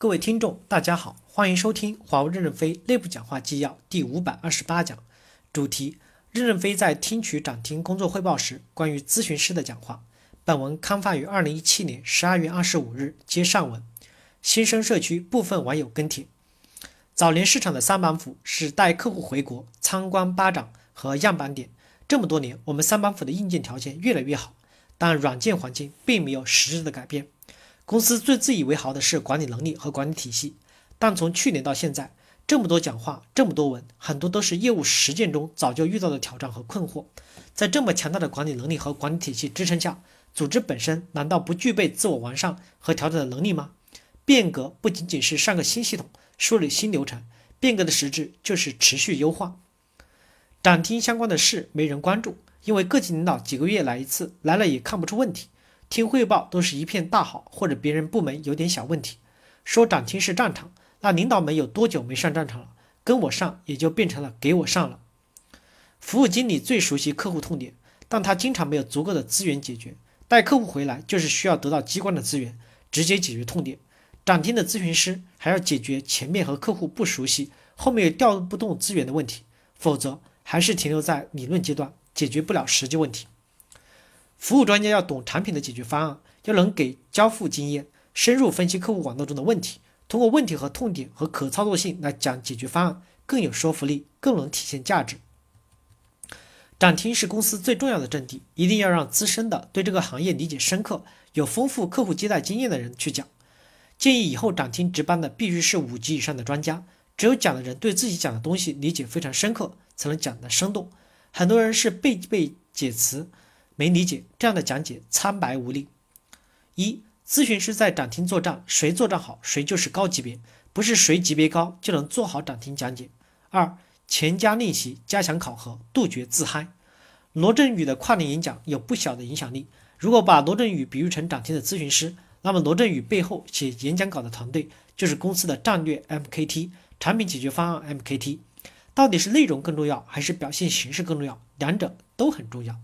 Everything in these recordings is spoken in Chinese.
各位听众，大家好，欢迎收听华为任正非内部讲话纪要第五百二十八讲，主题：任正非在听取展厅工作汇报时关于咨询师的讲话。本文刊发于二零一七年十二月二十五日，接上文。新生社区部分网友跟帖：早年市场的三板斧是带客户回国参观巴掌和样板点，这么多年，我们三板斧的硬件条件越来越好，但软件环境并没有实质的改变。公司最自以为豪的是管理能力和管理体系，但从去年到现在，这么多讲话，这么多文，很多都是业务实践中早就遇到的挑战和困惑。在这么强大的管理能力和管理体系支撑下，组织本身难道不具备自我完善和调整的能力吗？变革不仅仅是上个新系统、梳理新流程，变革的实质就是持续优化。展厅相关的事没人关注，因为各级领导几个月来一次，来了也看不出问题。听汇报都是一片大好，或者别人部门有点小问题，说展厅是战场，那领导们有多久没上战场了？跟我上也就变成了给我上了。服务经理最熟悉客户痛点，但他经常没有足够的资源解决。带客户回来就是需要得到机关的资源，直接解决痛点。展厅的咨询师还要解决前面和客户不熟悉，后面又调不动资源的问题，否则还是停留在理论阶段，解决不了实际问题。服务专家要懂产品的解决方案，要能给交付经验，深入分析客户网络中的问题，通过问题和痛点和可操作性来讲解决方案，更有说服力，更能体现价值。展厅是公司最重要的阵地，一定要让资深的、对这个行业理解深刻、有丰富客户接待经验的人去讲。建议以后展厅值班的必须是五级以上的专家，只有讲的人对自己讲的东西理解非常深刻，才能讲得生动。很多人是背背解词。没理解这样的讲解苍白无力。一咨询师在展厅作战，谁作战好，谁就是高级别，不是谁级别高就能做好展厅讲解。二前加练习，加强考核，杜绝自嗨。罗振宇的跨年演讲有不小的影响力。如果把罗振宇比喻成展厅的咨询师，那么罗振宇背后写演讲稿的团队就是公司的战略 MKT，产品解决方案 MKT。到底是内容更重要，还是表现形式更重要？两者都很重要。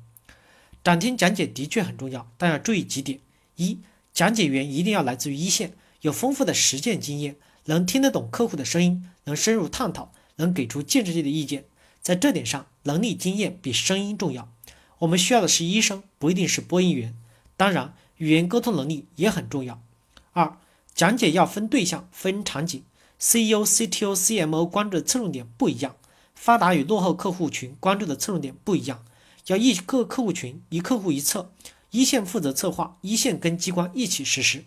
展厅讲解的确很重要，但要注意几点：一、讲解员一定要来自于一线，有丰富的实践经验，能听得懂客户的声音，能深入探讨，能给出建设性的意见。在这点上，能力经验比声音重要。我们需要的是医生，不一定是播音员。当然，语言沟通能力也很重要。二、讲解要分对象、分场景，CEO、CTO、CMO 关注的侧重点不一样，发达与落后客户群关注的侧重点不一样。要一个客户群一客户一策，一线负责策划，一线跟机关一起实施。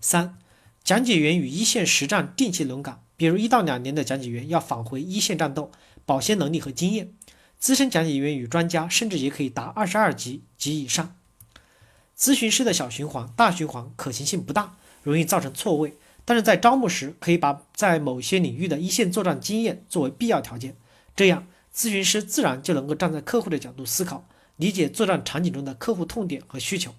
三，讲解员与一线实战定期轮岗，比如一到两年的讲解员要返回一线战斗，保鲜能力和经验。资深讲解员与专家甚至也可以达二十二级及以上。咨询师的小循环、大循环可行性不大，容易造成错位。但是在招募时，可以把在某些领域的一线作战经验作为必要条件，这样。咨询师自然就能够站在客户的角度思考，理解作战场景中的客户痛点和需求。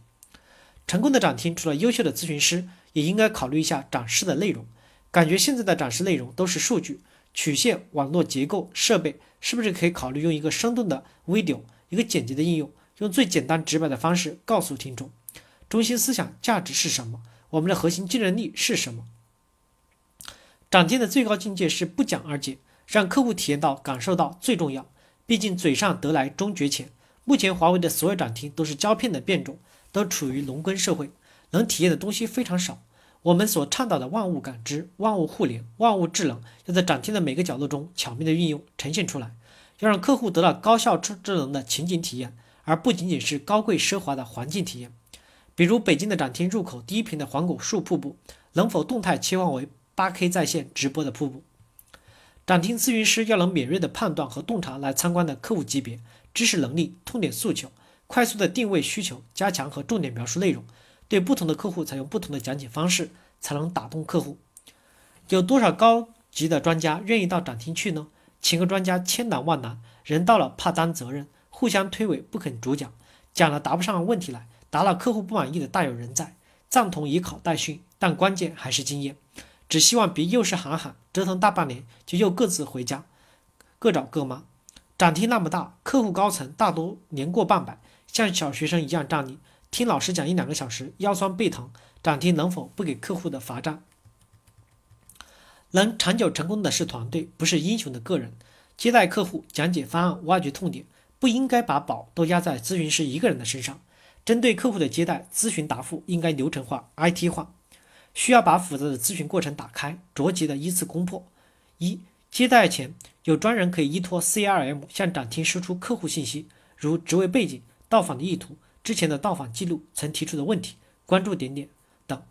成功的展厅除了优秀的咨询师，也应该考虑一下展示的内容。感觉现在的展示内容都是数据、曲线、网络结构、设备，是不是可以考虑用一个生动的 video，一个简洁的应用，用最简单直白的方式告诉听众，中心思想、价值是什么？我们的核心竞争力是什么？展厅的最高境界是不讲而解。让客户体验到、感受到最重要。毕竟嘴上得来终觉浅。目前华为的所有展厅都是胶片的变种，都处于农耕社会，能体验的东西非常少。我们所倡导的万物感知、万物互联、万物智能，要在展厅的每个角落中巧妙的运用呈现出来，要让客户得到高效智智能的情景体验，而不仅仅是高贵奢华的环境体验。比如北京的展厅入口第一屏的黄果树瀑布，能否动态切换为 8K 在线直播的瀑布？展厅咨询师要能敏锐的判断和洞察来参观的客户级别、知识能力、痛点诉求，快速的定位需求，加强和重点描述内容，对不同的客户采用不同的讲解方式，才能打动客户。有多少高级的专家愿意到展厅去呢？请个专家千难万难，人到了怕担责任，互相推诿不肯主讲，讲了答不上问题来，答了客户不满意的大有人在，赞同以考代训，但关键还是经验。只希望别又是喊喊，折腾大半年，就又各自回家，各找各妈。展厅那么大，客户高层大多年过半百，像小学生一样站立，听老师讲一两个小时，腰酸背疼。展厅能否不给客户的罚站？能长久成功的是团队，不是英雄的个人。接待客户、讲解方案、挖掘痛点，不应该把宝都压在咨询师一个人的身上。针对客户的接待、咨询答复应该流程化、IT 化，需要把复杂的咨询过程打开，着急的依次攻破。一、接待前有专人可以依托 CRM 向展厅输出客户信息，如职位背景、到访的意图、之前的到访记录、曾提出的问题、关注点点等。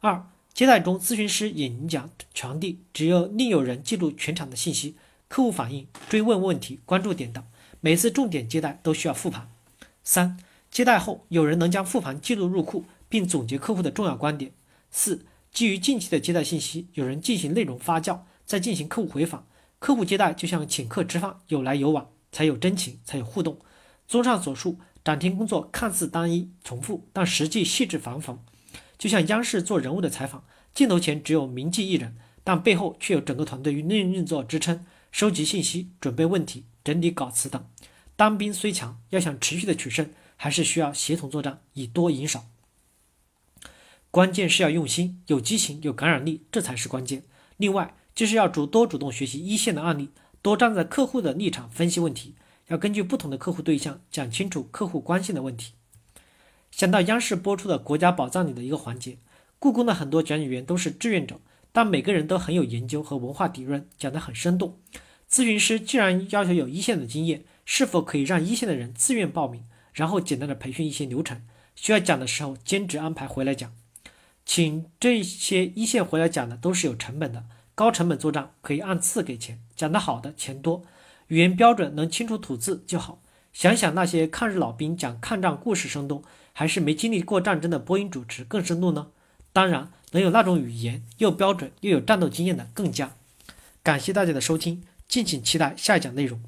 二、接待中咨询师演讲传递，只有另有人记录全场的信息、客户反应、追问问题、关注点等。每次重点接待都需要复盘。三、接待后有人能将复盘记录入库，并总结客户的重要观点。四、基于近期的接待信息，有人进行内容发酵。再进行客户回访，客户接待就像请客吃饭，有来有往，才有真情，才有互动。综上所述，展厅工作看似单一重复，但实际细致繁复。就像央视做人物的采访，镜头前只有名记一人，但背后却有整个团队与内运作支撑，收集信息、准备问题、整理稿词等。单兵虽强，要想持续的取胜，还是需要协同作战，以多赢少。关键是要用心、有激情、有感染力，这才是关键。另外。就是要主多主动学习一线的案例，多站在客户的立场分析问题，要根据不同的客户对象讲清楚客户关心的问题。想到央视播出的《国家宝藏》里的一个环节，故宫的很多讲解员都是志愿者，但每个人都很有研究和文化底蕴，讲得很生动。咨询师既然要求有一线的经验，是否可以让一线的人自愿报名，然后简单的培训一些流程，需要讲的时候兼职安排回来讲？请这些一线回来讲的都是有成本的。高成本作战可以按次给钱，讲得好的钱多，语言标准能清楚吐字就好。想想那些抗日老兵讲抗战故事生动，还是没经历过战争的播音主持更生动呢？当然，能有那种语言又标准又有战斗经验的更佳。感谢大家的收听，敬请期待下一讲内容。